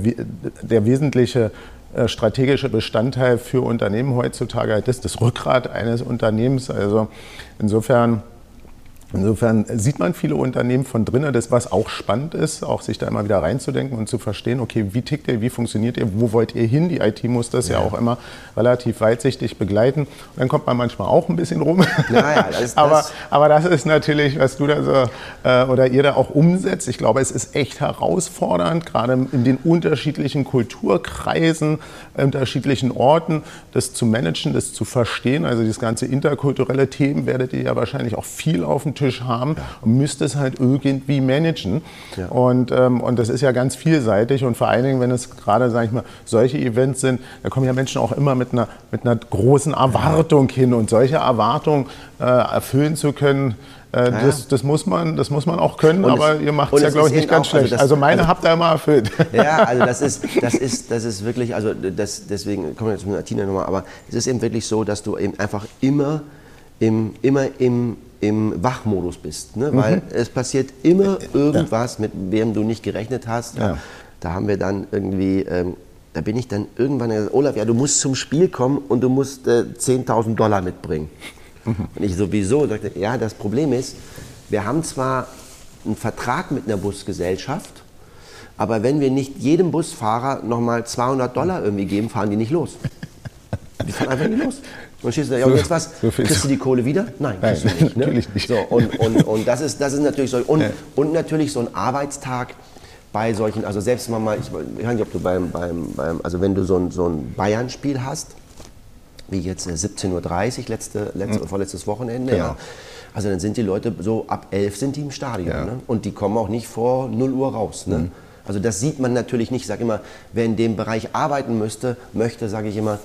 der wesentliche äh, strategische Bestandteil für Unternehmen heutzutage ist, das Rückgrat eines Unternehmens. Also insofern Insofern sieht man viele Unternehmen von drinnen, das was auch spannend ist, auch sich da immer wieder reinzudenken und zu verstehen, okay, wie tickt ihr, wie funktioniert ihr, wo wollt ihr hin? Die IT muss das ja, ja auch immer relativ weitsichtig begleiten. Und dann kommt man manchmal auch ein bisschen rum. Ja, das, aber, das. aber das ist natürlich, was du da so äh, oder ihr da auch umsetzt. Ich glaube, es ist echt herausfordernd, gerade in den unterschiedlichen Kulturkreisen, unterschiedlichen Orten, das zu managen, das zu verstehen. Also das ganze interkulturelle Themen werdet ihr ja wahrscheinlich auch viel auf dem Tisch haben ja. und müsst es halt irgendwie managen. Ja. Und, ähm, und das ist ja ganz vielseitig und vor allen Dingen, wenn es gerade, sage ich mal, solche Events sind, da kommen ja Menschen auch immer mit einer, mit einer großen Erwartung hin und solche Erwartungen äh, erfüllen zu können, äh, das, das, muss man, das muss man auch können, und aber es, ihr macht es ja, glaube ich, nicht ganz auch, also schlecht. Also, das, also meine also, habt ihr immer erfüllt. Ja, also das ist, das ist, das ist wirklich, also das, deswegen kommen wir jetzt mit Tina nochmal, aber es ist eben wirklich so, dass du eben einfach immer im, immer im, im Wachmodus bist. Ne? Mhm. Weil es passiert immer irgendwas, mit wem du nicht gerechnet hast. Ja. Da haben wir dann irgendwie, ähm, da bin ich dann irgendwann gesagt, Olaf, ja, du musst zum Spiel kommen und du musst äh, 10.000 Dollar mitbringen. Mhm. Und ich sowieso sagte, ja, das Problem ist, wir haben zwar einen Vertrag mit einer Busgesellschaft, aber wenn wir nicht jedem Busfahrer nochmal 200 Dollar irgendwie geben, fahren die nicht los. Die fahren einfach nicht los. Und da, ja, und jetzt was? So kriegst du die Kohle wieder? Nein, Nein nicht. Ne? natürlich nicht. So, und, und, und das, ist, das ist natürlich so. Und, ja. und natürlich so ein Arbeitstag bei solchen, also selbst mal, ich, ich weiß nicht, ob du beim, beim, beim also wenn du so ein, so ein Bayern-Spiel hast, wie jetzt 17.30 Uhr, letzte, letzte, mhm. vorletztes Wochenende, genau. ja. Also dann sind die Leute so ab 11 sind die im Stadion. Ja. Ne? Und die kommen auch nicht vor 0 Uhr raus. Ne? Mhm. Also das sieht man natürlich nicht. Ich sage immer, wer in dem Bereich arbeiten müsste, möchte, sage ich immer,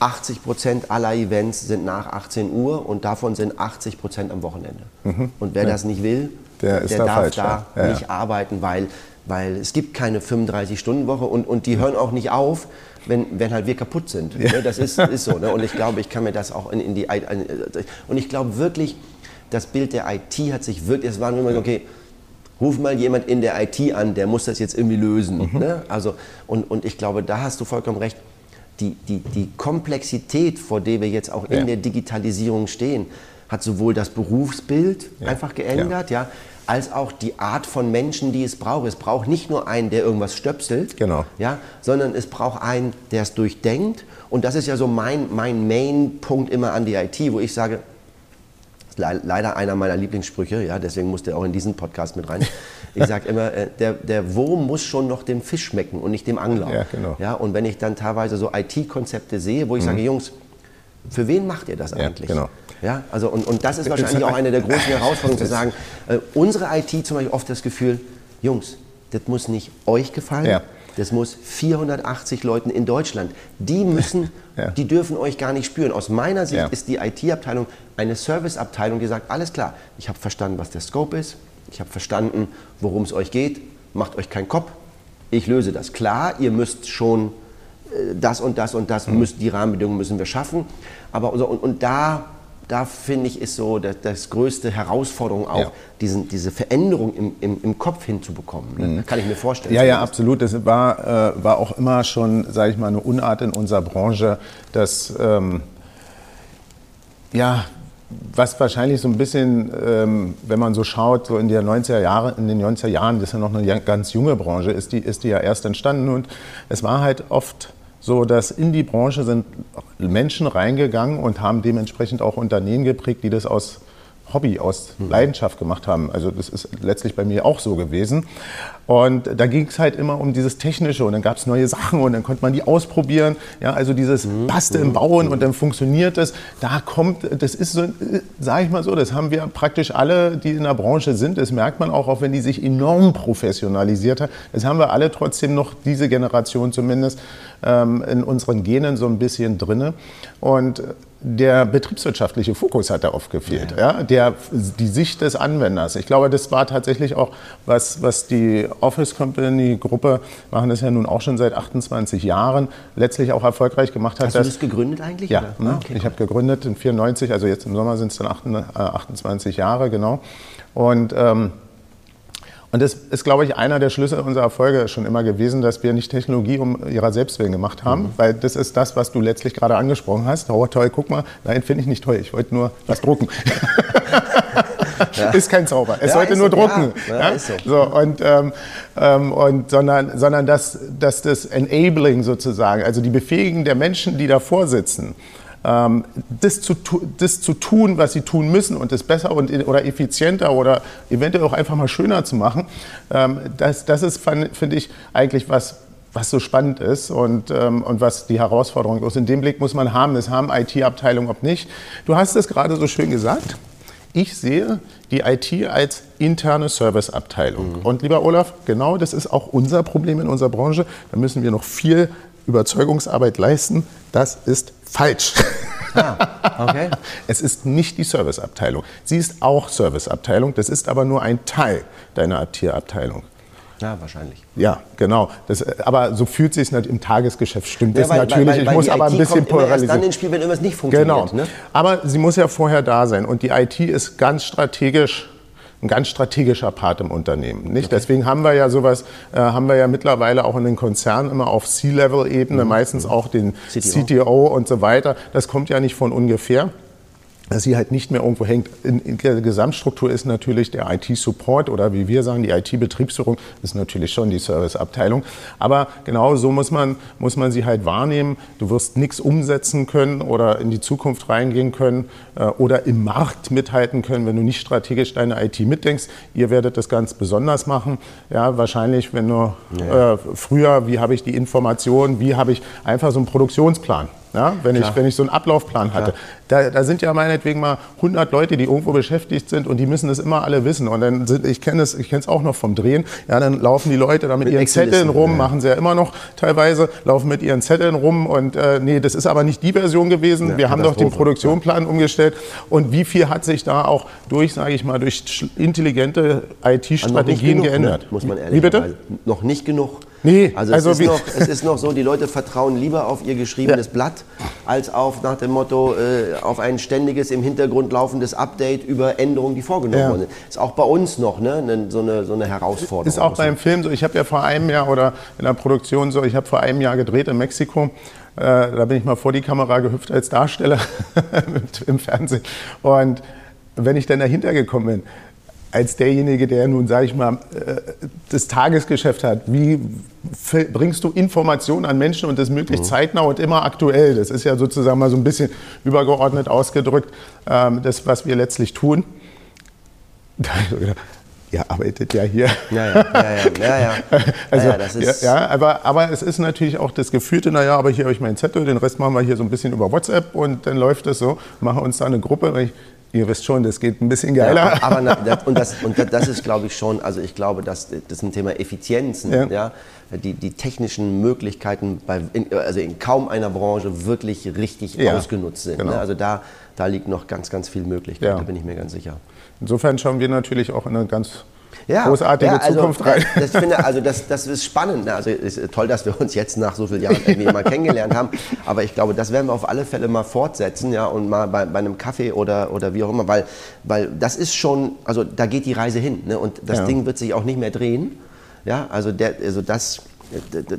80 Prozent aller Events sind nach 18 Uhr und davon sind 80 Prozent am Wochenende. Mhm. Und wer ja. das nicht will, der, der da darf falsch, da ja. nicht arbeiten, weil, weil es gibt keine 35-Stunden-Woche und, und die hören auch nicht auf, wenn, wenn halt wir kaputt sind. Ja. Ne, das ist, ist so. Ne? Und ich glaube, ich kann mir das auch in, in die... Und ich glaube wirklich, das Bild der IT hat sich wirklich... Es war nur mal so, okay, ruf mal jemand in der IT an, der muss das jetzt irgendwie lösen. Mhm. Ne? Also, und, und ich glaube, da hast du vollkommen recht die, die, die Komplexität, vor der wir jetzt auch in ja. der Digitalisierung stehen, hat sowohl das Berufsbild ja. einfach geändert, ja. Als auch die Art von Menschen, die es braucht. Es braucht nicht nur einen, der irgendwas stöpselt, genau. ja, sondern es braucht einen, der es durchdenkt. Und das ist ja so mein, mein Main-Punkt immer an die IT, wo ich sage, leider einer meiner Lieblingssprüche, ja, deswegen musste er auch in diesen Podcast mit rein. Ich sage immer, äh, der, der Wurm muss schon noch dem Fisch schmecken und nicht dem Angler. Ja, genau. ja, und wenn ich dann teilweise so IT-Konzepte sehe, wo ich mhm. sage, Jungs, für wen macht ihr das eigentlich? Ja, genau. Ja, also und, und das ist wahrscheinlich auch eine der großen Herausforderungen zu sagen, äh, unsere IT zum Beispiel oft das Gefühl, Jungs, das muss nicht euch gefallen, ja. das muss 480 Leuten in Deutschland. Die müssen, ja. die dürfen euch gar nicht spüren. Aus meiner Sicht ja. ist die IT-Abteilung eine Serviceabteilung, die sagt, alles klar, ich habe verstanden, was der Scope ist, ich habe verstanden, worum es euch geht. Macht euch keinen Kopf. Ich löse das. Klar, ihr müsst schon das und das und das, mhm. müsst, die Rahmenbedingungen müssen wir schaffen. Aber und, und da da finde ich, ist so das, das größte Herausforderung auch, Ja. diesen, diese Veränderung im, im, im Kopf hinzubekommen. Ne? Kann ich mir vorstellen. Mhm. Ja, ja, absolut. Das war, äh, war auch immer schon, sage ich mal, eine Unart in unserer Branche, dass, ähm, ja, was wahrscheinlich so ein bisschen, ähm, wenn man so schaut, so in, der 90er Jahre, in den 90er Jahren, das ist ja noch eine ganz junge Branche, ist die, ist die ja erst entstanden. Und es war halt oft so, dass in die Branche sind Menschen reingegangen und haben dementsprechend auch Unternehmen geprägt, die das aus Hobby, aus Leidenschaft gemacht haben. Also das ist letztlich bei mir auch so gewesen. Und da ging es halt immer um dieses Technische und dann gab es neue Sachen und dann konnte man die ausprobieren. Ja, also dieses Passte im Bauen und dann funktioniert das. Da kommt, das ist so, sage ich mal so, das haben wir praktisch alle, die in der Branche sind. Das merkt man auch, auch wenn die sich enorm professionalisiert hat. Das haben wir alle trotzdem noch, diese Generation zumindest, ähm, in unseren Genen so ein bisschen drinne. Und der betriebswirtschaftliche Fokus hat da oft gefehlt. Ja. der, die Sicht des Anwenders. Ich glaube, das war tatsächlich auch, was, was die Office Company Gruppe, machen das ja nun auch schon seit 28 Jahren, letztlich auch erfolgreich gemacht hat. Hast du dass- das gegründet eigentlich? ja, ne? Ah, okay, ich habe gegründet in 94, also jetzt im Sommer sind es dann 28 Jahre, genau. Und, ähm, und das ist, glaube ich, einer der Schlüssel unserer Erfolge schon immer gewesen, dass wir nicht Technologie um ihrer selbst willen gemacht haben, Mhm. weil das ist das, was du letztlich gerade angesprochen hast. Oh, toll, guck mal, nein, finde ich nicht toll, ich wollte nur was drucken. Ist kein Zauber, es Ja, sollte nur so, drucken. ja, ja, so. So, und, ähm, ähm, und, sondern, sondern dass, dass das Enabling sozusagen, also die Befähigen der Menschen, die davor sitzen, ähm, das, zu, das zu tun, was sie tun müssen und das besser und, oder effizienter oder eventuell auch einfach mal schöner zu machen, ähm, das, das ist, finde ich, eigentlich was, was so spannend ist und, ähm, und was die Herausforderung ist. In dem Blick muss man haben, das haben IT-Abteilungen, ob nicht. Du hast es gerade so schön gesagt. Ich sehe die IT als interne Serviceabteilung. Und lieber Olaf, genau das ist auch unser Problem in unserer Branche. Da müssen wir noch viel Überzeugungsarbeit leisten. Das ist falsch. Okay. Es ist nicht die Serviceabteilung. Sie ist auch Serviceabteilung. Das ist aber nur ein Teil deiner IT-Abteilung. Ja, wahrscheinlich. Ja, genau. Das, aber so fühlt sich es im Tagesgeschäft. Stimmt Ja, das weil- natürlich. weil- weil ich muss aber ein bisschen immer erst dann polarisieren. ins Spiel, wenn irgendwas nicht Genau. funktioniert. Ne? Aber sie muss ja vorher da sein. Und die IT ist ganz strategisch, ein ganz strategischer Part im Unternehmen. Nicht? Deswegen haben wir ja sowas, äh, haben wir ja mittlerweile auch in den Konzernen immer auf C-Level-Ebene, meistens auch den CTO. CTO und so weiter. Das kommt ja nicht von ungefähr dass sie halt nicht mehr irgendwo hängt. In, in der Gesamtstruktur ist natürlich der IT-Support oder wie wir sagen, die IT-Betriebsführung ist natürlich schon die Serviceabteilung. Aber genau so muss man, muss man sie halt wahrnehmen. Du wirst nichts umsetzen können oder in die Zukunft reingehen können äh, oder im Markt mithalten können, wenn du nicht strategisch deine IT mitdenkst. Ihr werdet das ganz besonders machen. Ja, wahrscheinlich, wenn du äh, früher, wie habe ich die Information, wie habe ich einfach so einen Produktionsplan. Ja, wenn, ich, wenn ich so einen Ablaufplan hatte. Da, da sind ja meinetwegen mal 100 Leute, die irgendwo beschäftigt sind und die müssen das immer alle wissen. Und dann sind, ich kenne es ich kenn's auch noch vom Drehen, ja, dann laufen die Leute da mit, Mit ihren Zetteln rum, ja. machen sie ja immer noch teilweise, laufen mit ihren Zetteln rum und äh, nee, das ist aber nicht die Version gewesen. Ja, Wir haben doch den. Produktionsplan umgestellt. Und wie viel hat sich da auch durch, sage ich mal, durch intelligente IT-Strategien geändert? Ne? Muss man ehrlich Wie bitte? Noch nicht genug. Nee, also, also es, ist noch, es ist noch so, die Leute vertrauen lieber auf ihr geschriebenes Ja. Blatt, als auf nach dem Motto äh, auf ein ständiges im Hintergrund laufendes Update über Änderungen, die vorgenommen Ja. wurden. Ist auch bei uns noch ne, ne, so, eine, so eine Herausforderung. Ist auch beim Film so. Ich habe ja vor einem Jahr oder in der Produktion so, ich habe vor einem Jahr gedreht in Mexiko. Äh, da bin ich mal vor die Kamera gehüpft als Darsteller im Fernsehen. Und wenn ich dann dahinter gekommen bin, als derjenige, der nun, sage ich mal, äh, das Tagesgeschäft hat, wie bringst du Informationen an Menschen und das möglichst zeitnah und immer aktuell? Das ist ja sozusagen mal so ein bisschen übergeordnet ausgedrückt, ähm, das, was wir letztlich tun. Da hab ich so gedacht, ihr arbeitet ja hier. Ja, ja, ja, ja. Also, das ist, ja, ja, aber, aber es ist natürlich auch das Gefühlte, naja, aber hier habe ich meinen Zettel, den Rest machen wir hier so ein bisschen über WhatsApp und dann läuft das so, machen uns da eine Gruppe. Ihr wisst schon, das geht ein bisschen geiler. Ja, aber na, das, und, das, und das- ist, glaube ich, schon, also ich glaube, dass das ein Thema Effizienzen, Ja. ja. die, die technischen Möglichkeiten bei, in, also in kaum einer Branche wirklich richtig Ja, ausgenutzt sind. genau. Ne? Also da, da liegt noch ganz, ganz viel Möglichkeit, da bin ich mir ganz sicher. Insofern schauen wir natürlich auch in eine ganz ja, großartige ja, also, Zukunft rein. Das, finde, also das, das ist spannend. Ne? Also es ist toll, dass wir uns jetzt nach so vielen Jahren irgendwie mal kennengelernt haben. Aber ich glaube, das werden wir auf alle Fälle mal fortsetzen, ja, und mal bei, bei einem Kaffee oder, oder wie auch immer, weil, weil das ist schon, also da geht die Reise hin. Ne? Und das ja. Ding wird sich auch nicht mehr drehen. Ja, also, der, also das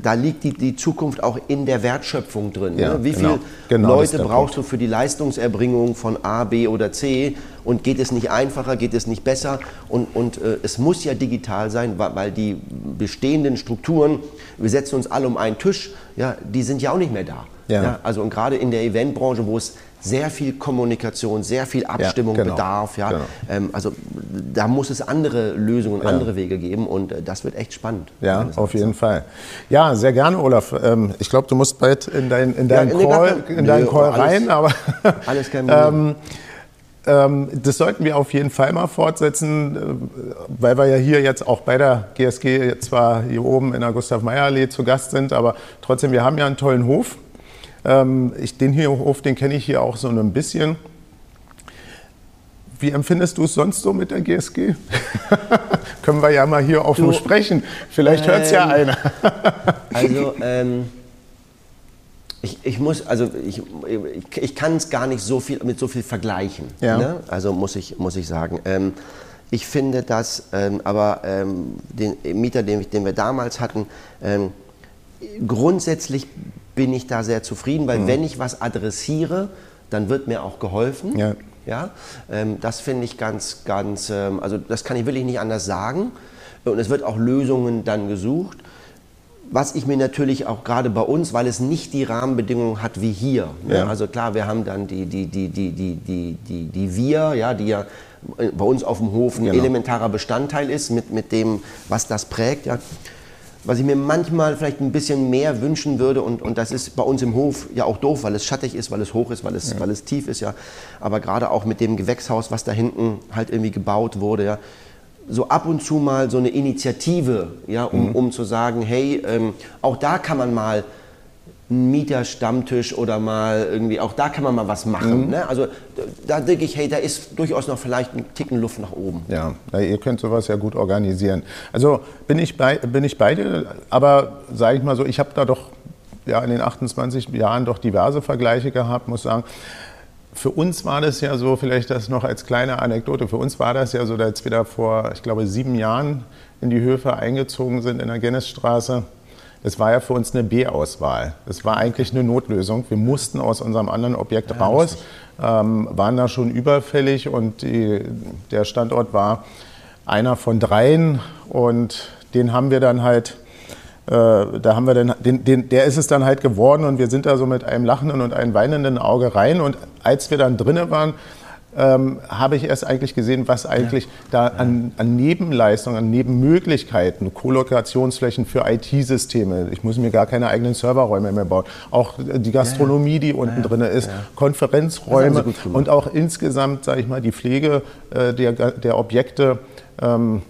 da liegt die, die Zukunft auch in der Wertschöpfung drin. Ja, ne? Wie genau. viele genau Leute brauchst Punkt. du für die Leistungserbringung von A, B oder C? Und geht es nicht einfacher, geht es nicht besser? Und, und äh, es muss ja digital sein, weil, weil, die bestehenden Strukturen, wir setzen uns alle um einen Tisch, ja, die sind ja auch nicht mehr da. Ja. ja also und gerade in der Eventbranche, wo es sehr viel Kommunikation, sehr viel Abstimmung ja, genau, bedarf. Ja? Genau. Ähm, also da muss es andere Lösungen, ja. andere Wege geben und äh, das wird echt spannend. Ja, auf jeden Fall. Ja, sehr gerne, Olaf. Ähm, ich glaube, du musst bald in, dein, in deinen ja, Call, in deinen Call alles, rein, aber alles kein Problem. ähm, das sollten wir auf jeden Fall mal fortsetzen, äh, weil wir ja hier jetzt auch bei der GSG zwar hier oben in der Gustav-Meyer-Allee zu Gast sind, aber trotzdem, wir haben ja einen tollen Hof. Ähm, ich, den hier Hof, den kenne ich hier auch so ein bisschen. Wie empfindest du es sonst so mit der GSG? Können wir ja mal hier offen du, sprechen. Vielleicht ähm, hört es ja einer. also, ähm, ich, ich, muss, also ich, ich kann es gar nicht so viel mit so viel vergleichen. Ja. Ne? Also muss ich, muss ich sagen. Ähm, ich finde, dass ähm, aber ähm, den Mieter, den, den, wir damals hatten, ähm, grundsätzlich bin ich da sehr zufrieden, weil mhm. wenn ich was adressiere, dann wird mir auch geholfen. Ja. Ja, ähm, das finde ich ganz, ganz, ähm, also das kann ich wirklich nicht anders sagen. Und es wird auch Lösungen dann gesucht. Was ich mir natürlich auch gerade bei uns, weil es nicht die Rahmenbedingungen hat wie hier. Ne? Ja. Also klar, wir haben dann die, die, die, die, die, die, die, die Wir, ja, die ja bei uns auf dem Hof ein genau. elementarer Bestandteil ist mit, mit dem, was das prägt. Ja was ich mir manchmal vielleicht ein bisschen mehr wünschen würde, und, und das ist bei uns im Hof ja auch doof, weil es schattig ist, weil es hoch ist, weil es, ja. weil es tief ist, ja. Aber gerade auch mit dem Gewächshaus, was da hinten halt irgendwie gebaut wurde, ja, so ab und zu mal so eine Initiative, ja, um, mhm. um zu sagen, hey, ähm, auch da kann man mal einen Mieterstammtisch oder mal irgendwie, auch da kann man mal was machen. Mhm. Ne? Also da denke ich, hey, da ist durchaus noch vielleicht ein Ticken Luft nach oben. Ja, ihr könnt sowas ja gut organisieren. Also bin ich bei, bin ich bei dir, aber sage ich mal so, ich habe da doch ja, in den 28 Jahren doch diverse Vergleiche gehabt, muss sagen. Für uns war das ja so, vielleicht das noch als kleine Anekdote, für uns war das ja so, als wir da vor, ich glaube, sieben Jahren in die Höfe eingezogen sind in der Gennesstraße es war ja für uns eine B-Auswahl. Es war eigentlich eine Notlösung. Wir mussten aus unserem anderen Objekt ja, raus, ähm, waren da schon überfällig und die, der Standort war einer von dreien und den haben wir dann halt, äh, da haben wir dann, den, den, der ist es dann halt geworden und wir sind da so mit einem lachenden und einem weinenden Auge rein und als wir dann drinnen waren, ähm, habe ich erst eigentlich gesehen, was eigentlich ja. da an, an, Nebenleistungen, an Nebenmöglichkeiten, Kollokationsflächen für IT-Systeme, ich muss mir gar keine eigenen Serverräume mehr bauen, auch die Gastronomie, die unten ja, drin ist, Konferenzräume und auch insgesamt, sage ich mal, die Pflege äh, der, der Objekte. Ähm,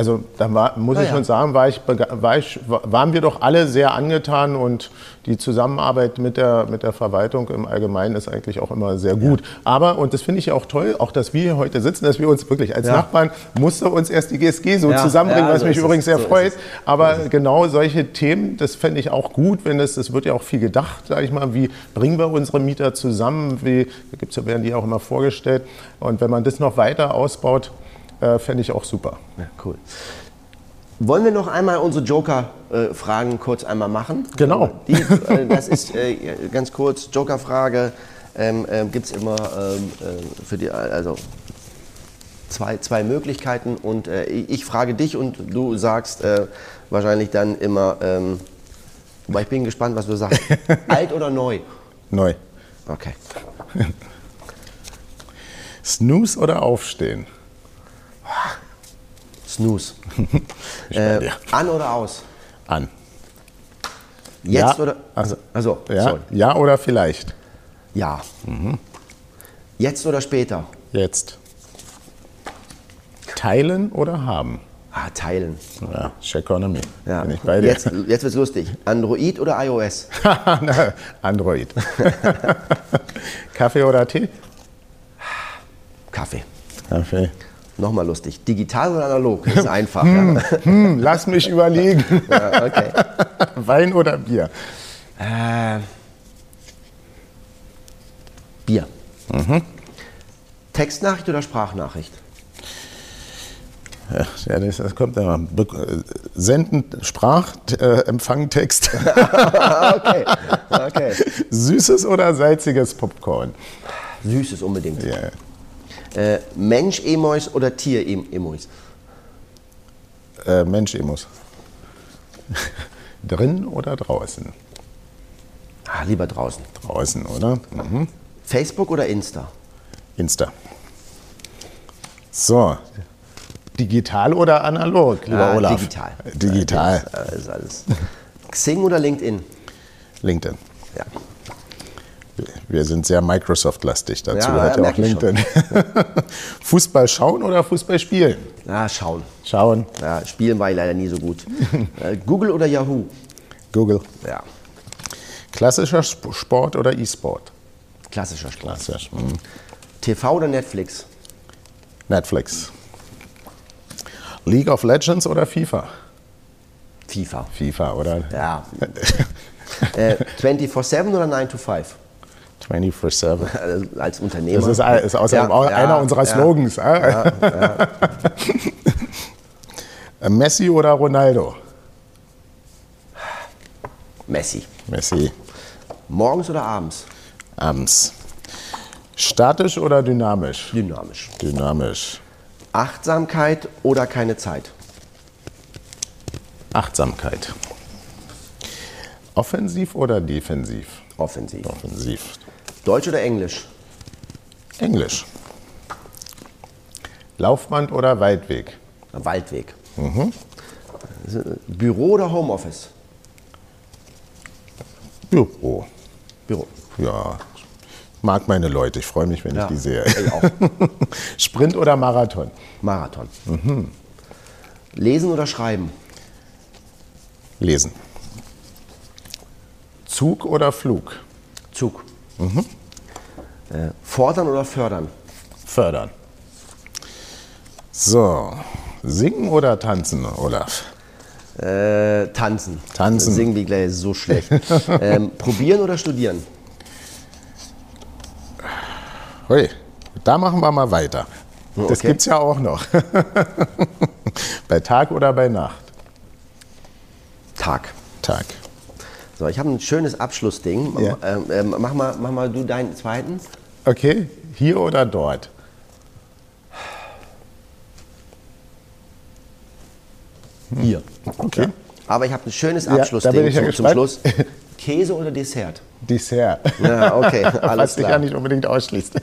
also da war, muss ja, ich schon sagen, war ich, war ich, waren wir doch alle sehr angetan und die Zusammenarbeit mit der, mit der Verwaltung im Allgemeinen ist eigentlich auch immer sehr gut. Ja. Aber, und das finde ich auch toll, auch dass wir hier heute sitzen, dass wir uns wirklich als. Nachbarn, musste uns erst die GSG so zusammenbringen, was so mich übrigens sehr so freut. Aber genau solche Themen, das fände ich auch gut, wenn es, es wird ja auch viel gedacht, sage ich mal, wie bringen wir unsere Mieter zusammen, wie, da gibt's, werden die auch immer vorgestellt. Und wenn man das noch weiter ausbaut, äh, fände ich auch super. Ja, cool. Wollen wir noch einmal unsere Joker-Fragen äh, kurz einmal machen? Genau. Die, äh, das ist äh, ganz kurz, Joker-Frage ähm, ähm, gibt es immer ähm, äh, für die, also zwei, zwei Möglichkeiten und äh, ich frage dich und du sagst äh, wahrscheinlich dann immer, ähm, aber ich bin gespannt, was du sagst. Alt oder neu? Neu. Okay. Snooze oder aufstehen? Snooze. äh, an oder aus? An. Jetzt ja, oder? Also, also ja, ja oder vielleicht? Ja. Mhm. Jetzt oder später? Jetzt. Teilen oder haben? Ah, teilen. Ja, Economy. Ja. Bin ich bei dir. Jetzt, jetzt wird's lustig. Android oder iOS? Android. Kaffee oder Tee? Kaffee. Kaffee. Nochmal lustig. Digital oder analog? Das ist einfach. Hm, hm, lass mich überlegen. Ja, okay. Wein oder Bier? Äh, Bier. Textnachricht oder Sprachnachricht? Ja, das, das kommt ja. Be- äh, Senden, Sprach, äh, Empfang, Text. okay. okay. Süßes oder salziges Popcorn? Süßes unbedingt. Ja. Äh, Mensch-Emois oder Tier-Emois? Äh, Mensch, Emos. Drin oder draußen? Ah, lieber draußen. Draußen, oder? Mhm. Facebook oder Insta? Insta. So. Digital oder analog, lieber Ah, Olaf? digital. Digital. Das ist alles. Xing oder LinkedIn? LinkedIn. Ja. Wir sind sehr Microsoft-lastig. Dazu Ja, gehört ja, ja auch. LinkedIn. Fußball schauen oder Fußball spielen? Ah, schauen. Schauen. Ja, spielen war ich leider nie so gut. äh, Google oder Yahoo? Google. Ja, Klassischer Sp- Sport oder E-Sport? klassischer Sport. Klassisch. Mhm. TV oder Netflix? Netflix. League of Legends oder FIFA? FIFA. FIFA, oder? Ja. äh, 24-7 oder 9 to 5? 24-7. Also als Unternehmer. Das ist, ist außerdem Ja, auch ja, einer unserer ja. Slogans. äh? Messi oder Ronaldo? Messi. Messi. Morgens oder abends? Abends. Statisch oder dynamisch? Dynamisch. Dynamisch. Achtsamkeit oder keine Zeit? Achtsamkeit. Offensiv oder defensiv? Offensiv. Offensiv. Deutsch oder Englisch? Englisch. Laufband oder Weitweg? Waldweg. Büro oder Homeoffice? Büro. Büro. Ja. Mag meine Leute, ich freue mich, wenn Ja, ich die sehe. ich auch. Sprint oder Marathon? Marathon. Lesen oder schreiben? Lesen. Zug oder Flug? Zug. Äh, fordern oder fördern? Fördern. So. Singen oder tanzen, Olaf? Äh, tanzen. Tanzen. Singen wie gleich so schlecht. ähm, probieren oder studieren? Hui, da machen wir mal weiter. Das Okay. gibt's ja auch noch. bei Tag oder bei Nacht? Tag. Tag. So, ich habe ein schönes Abschlussding. Ja. Ähm, mach, mal, mach mal du deinen zweiten. Okay, hier oder dort? Hier. Okay. Aber ich habe ein schönes Ja, Abschlussding ja zum, zum. Schluss. Käse oder Dessert? Dessert. Ja, okay, alles Was sich ja klar. nicht unbedingt ausschließt.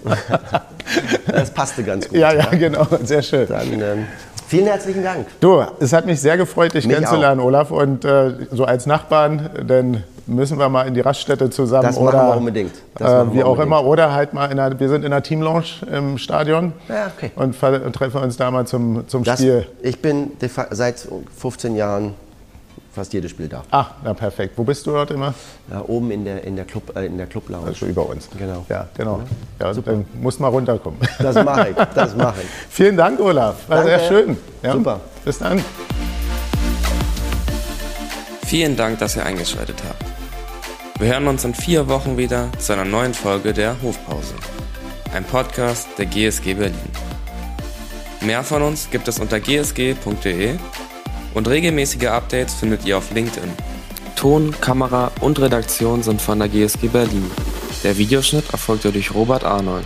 Das passte ganz gut. ja, ja, genau. Sehr schön. Dann ähm, vielen herzlichen Dank. Du, es hat mich sehr gefreut, dich Mich kennenzulernen, Olaf. Und äh, so als Nachbarn, dann müssen wir mal in die Raststätte zusammen. Das machen oder wir unbedingt. Das äh, machen wie wir auch unbedingt. immer. Oder halt mal in einer, wir sind in der Teamlounge im Stadion. Ja, okay. Und treffen uns da mal zum, zum Das, Spiel. ich bin seit 15 Jahren fast jedes Spiel da. Ah, na perfekt. Wo bist du dort immer? Ja, oben in der, in der Club, äh, in der Club Lounge. Also über uns. Genau. Ja, genau. Ja, dann muss mal runterkommen. Das mache ich, das mache ich. Vielen Dank, Olaf. War Danke. sehr schön. Ja. Super. Bis dann. Vielen Dank, dass ihr eingeschaltet habt. Wir hören uns in vier Wochen wieder zu einer neuen Folge der Hofpause. Ein Podcast der GSG Berlin. Mehr von uns gibt es unter gsg.de und regelmäßige Updates findet ihr auf LinkedIn. Ton, Kamera und Redaktion sind von der GSG Berlin. Der Videoschnitt erfolgte durch Robert Arnold.